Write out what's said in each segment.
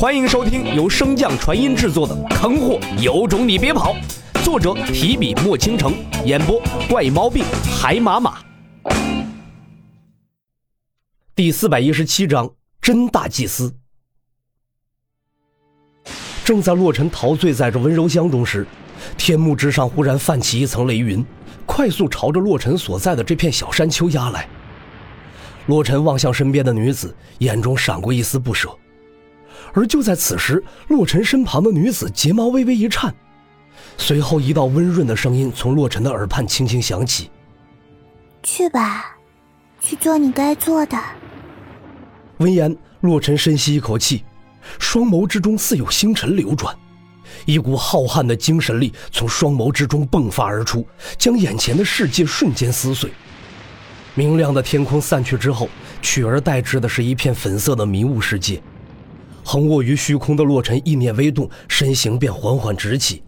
欢迎收听由升降传音制作的《坑货有种你别跑》，作者提笔墨倾城，演播怪猫病海马马。第四百一十七章真大祭司。正在洛尘陶醉在这温柔乡中时，天幕之上忽然泛起一层雷云，快速朝着洛尘所在的这片小山丘压来。洛尘望向身边的女子，眼中闪过一丝不舍。而就在此时，洛尘身旁的女子睫毛微微一颤，随后一道温润的声音从洛尘的耳畔轻轻响起：“去吧，去做你该做的。”闻言，洛尘深吸一口气，双眸之中似有星辰流转，一股浩瀚的精神力从双眸之中迸发而出，将眼前的世界瞬间撕碎。明亮的天空散去之后，取而代之的是一片粉色的迷雾世界。横卧于虚空的洛尘意念微动，身形便缓缓直起。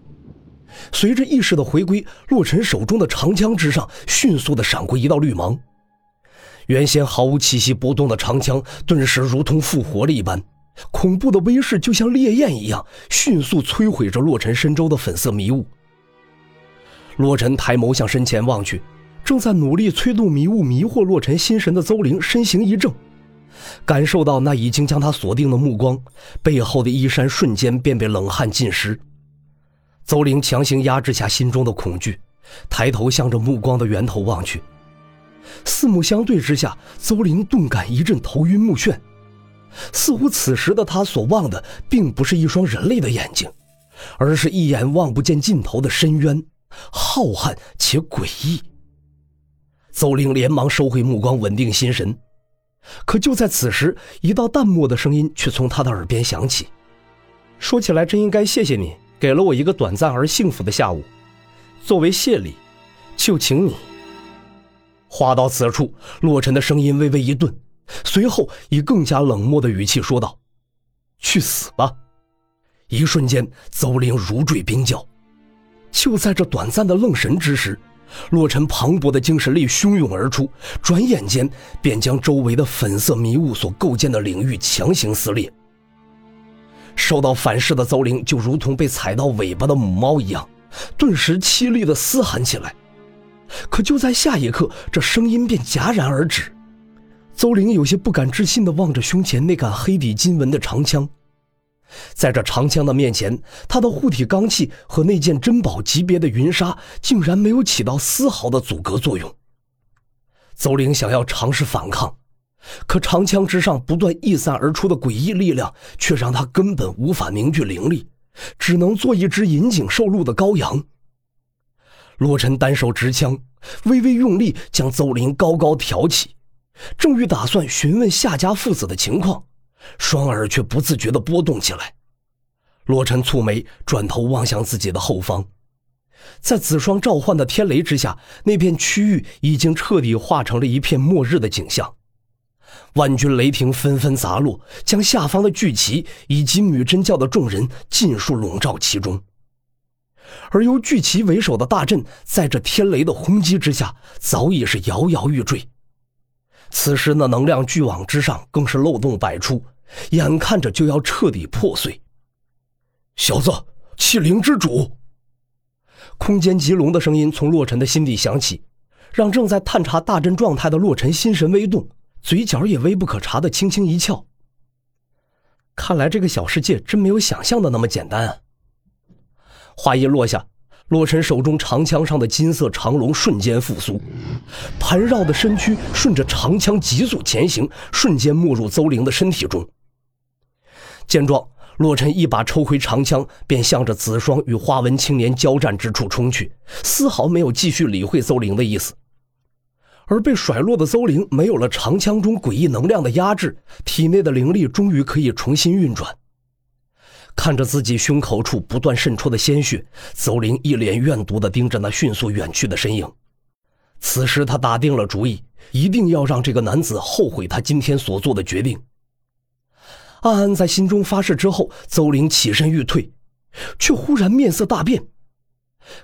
随着意识的回归，洛尘手中的长枪之上迅速的闪过一道绿芒，原先毫无气息波动的长枪顿时如同复活了一般，恐怖的威势就像烈焰一样，迅速摧毁着洛尘身周的粉色迷雾。洛尘抬眸向身前望去，正在努力催动迷雾迷惑洛尘心神的邹灵身形一怔。感受到那已经将他锁定的目光，背后的衣衫瞬间便被冷汗浸湿。邹玲强行压制下心中的恐惧，抬头向着目光的源头望去。四目相对之下，邹玲顿感一阵头晕目眩，似乎此时的他所望的并不是一双人类的眼睛，而是一眼望不见尽头的深渊，浩瀚且诡异。邹玲连忙收回目光，稳定心神。可就在此时，一道淡漠的声音却从他的耳边响起：“说起来，真应该谢谢你，给了我一个短暂而幸福的下午。作为谢礼，就请你。”话到此处，洛尘的声音微微一顿，随后以更加冷漠的语气说道：“去死吧！”一瞬间，邹灵如坠冰窖。就在这短暂的愣神之时。洛尘磅礴的精神力汹涌而出，转眼间便将周围的粉色迷雾所构建的领域强行撕裂。受到反噬的邹灵就如同被踩到尾巴的母猫一样，顿时凄厉的嘶喊起来。可就在下一刻，这声音便戛然而止。邹灵有些不敢置信地望着胸前那杆黑底金纹的长枪。在这长枪的面前，他的护体罡气和那件珍宝级别的云纱竟然没有起到丝毫的阻隔作用。邹灵想要尝试反抗，可长枪之上不断溢散而出的诡异力量却让他根本无法凝聚灵力，只能做一只引颈受戮的羔羊。洛尘单手持枪，微微用力将邹灵高高挑起，正欲打算询问夏家父子的情况。双耳却不自觉地波动起来，罗晨蹙眉，转头望向自己的后方，在紫霜召唤的天雷之下，那片区域已经彻底化成了一片末日的景象。万钧雷霆纷纷砸落，将下方的巨旗以及女真教的众人尽数笼罩其中。而由巨旗为首的大阵，在这天雷的轰击之下，早已是摇摇欲坠。此时，那能量巨网之上更是漏洞百出。眼看着就要彻底破碎，小子，气灵之主！空间极龙的声音从洛尘的心底响起，让正在探查大阵状态的洛尘心神微动，嘴角也微不可察的轻轻一翘。看来这个小世界真没有想象的那么简单啊！话音落下。洛尘手中长枪上的金色长龙瞬间复苏，盘绕的身躯顺着长枪急速前行，瞬间没入邹灵的身体中。见状，洛尘一把抽回长枪，便向着紫霜与花纹青年交战之处冲去，丝毫没有继续理会邹灵的意思。而被甩落的邹灵没有了长枪中诡异能量的压制，体内的灵力终于可以重新运转。看着自己胸口处不断渗出的鲜血，邹灵一脸怨毒地盯着那迅速远去的身影。此时他打定了主意，一定要让这个男子后悔他今天所做的决定。暗暗在心中发誓之后，邹玲起身欲退，却忽然面色大变。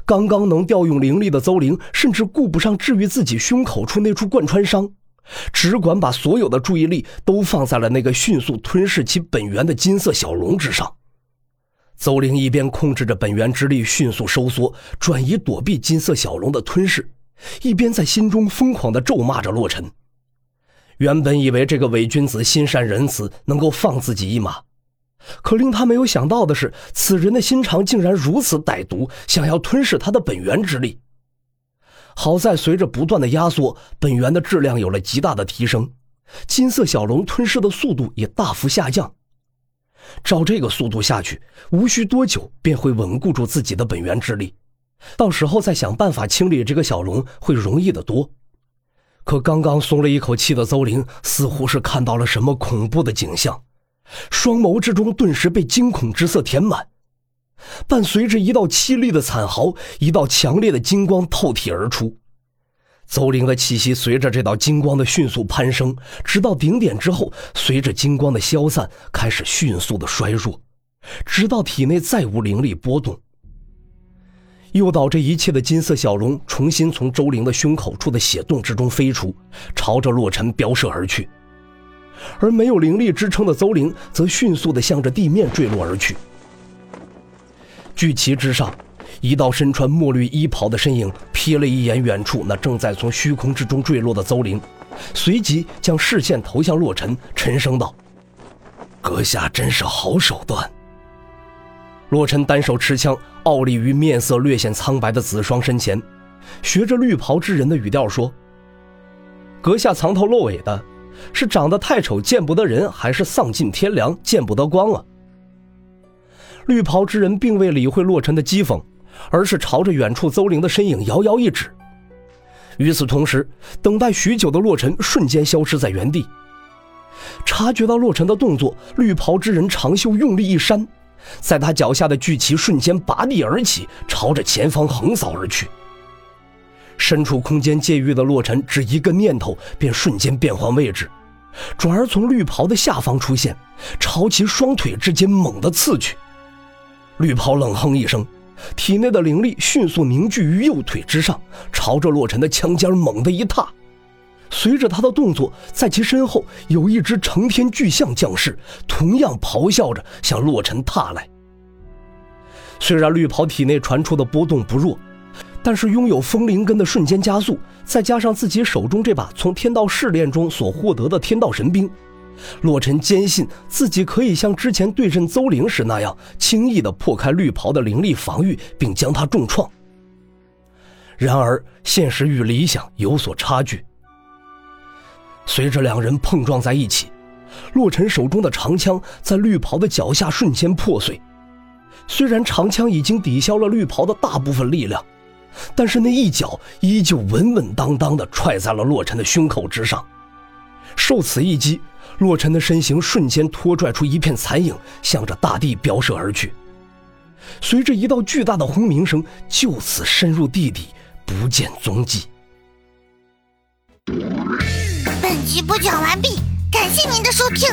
刚刚能调用灵力的邹玲，甚至顾不上治愈自己胸口处那处贯穿伤，只管把所有的注意力都放在了那个迅速吞噬其本源的金色小龙之上。邹灵一边控制着本源之力迅速收缩，转移躲避金色小龙的吞噬，一边在心中疯狂地咒骂着洛尘。原本以为这个伪君子心善仁慈，能够放自己一马，可令他没有想到的是，此人的心肠竟然如此歹毒，想要吞噬他的本源之力。好在随着不断的压缩，本源的质量有了极大的提升，金色小龙吞噬的速度也大幅下降。照这个速度下去，无需多久便会稳固住自己的本源之力，到时候再想办法清理这个小龙会容易得多。可刚刚松了一口气的邹灵，似乎是看到了什么恐怖的景象，双眸之中顿时被惊恐之色填满。伴随着一道凄厉的惨嚎，一道强烈的金光透体而出。邹灵的气息随着这道金光的迅速攀升，直到顶点之后，随着金光的消散，开始迅速的衰弱，直到体内再无灵力波动。诱导这一切的金色小龙重新从周灵的胸口处的血洞之中飞出，朝着洛尘飙射而去。而没有灵力支撑的邹灵则迅速的向着地面坠落而去。巨旗之上，一道身穿墨绿衣袍的身影瞥了一眼远处那正在从虚空之中坠落的邹灵，随即将视线投向洛尘，沉声道：“阁下真是好手段。”洛尘单手持枪，傲立于面色略显苍白的子双身前，学着绿袍之人的语调说：“阁下藏头露尾的，是长得太丑见不得人，还是丧尽天良见不得光啊？”绿袍之人并未理会洛尘的讥讽，而是朝着远处邹灵的身影遥遥一指。与此同时，等待许久的洛尘瞬间消失在原地。察觉到洛尘的动作，绿袍之人长袖用力一扇，在他脚下的巨旗瞬间拔地而起，朝着前方横扫而去。身处空间界域的洛尘只一个念头，便瞬间变换位置，转而从绿袍的下方出现，朝其双腿之间猛地刺去。绿袍冷哼一声，体内的灵力迅速凝聚于右腿之上，朝着洛尘的枪尖猛地一踏。随着他的动作，在其身后有一只成天巨象降世，同样咆哮着向洛尘踏来。虽然绿袍体内传出的波动不弱，但是拥有风灵根的瞬间加速，再加上自己手中这把从天道试炼中所获得的天道神兵。洛尘坚信自己可以像之前对阵邹灵时那样，轻易的破开绿袍的灵力防御，并将他重创。然而，现实与理想有所差距。随着两人碰撞在一起，洛尘手中的长枪在绿袍的脚下瞬间破碎。虽然长枪已经抵消了绿袍的大部分力量，但是那一脚依旧稳稳当当的踹在了洛尘的胸口之上。受此一击。洛尘的身形瞬间拖拽出一片残影，向着大地飙射而去。随着一道巨大的轰鸣声，就此深入地底，不见踪迹。本集播讲完毕，感谢您的收听。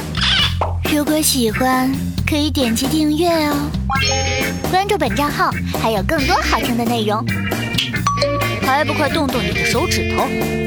如果喜欢，可以点击订阅哦，关注本账号还有更多好听的内容。还不快动动你的手指头！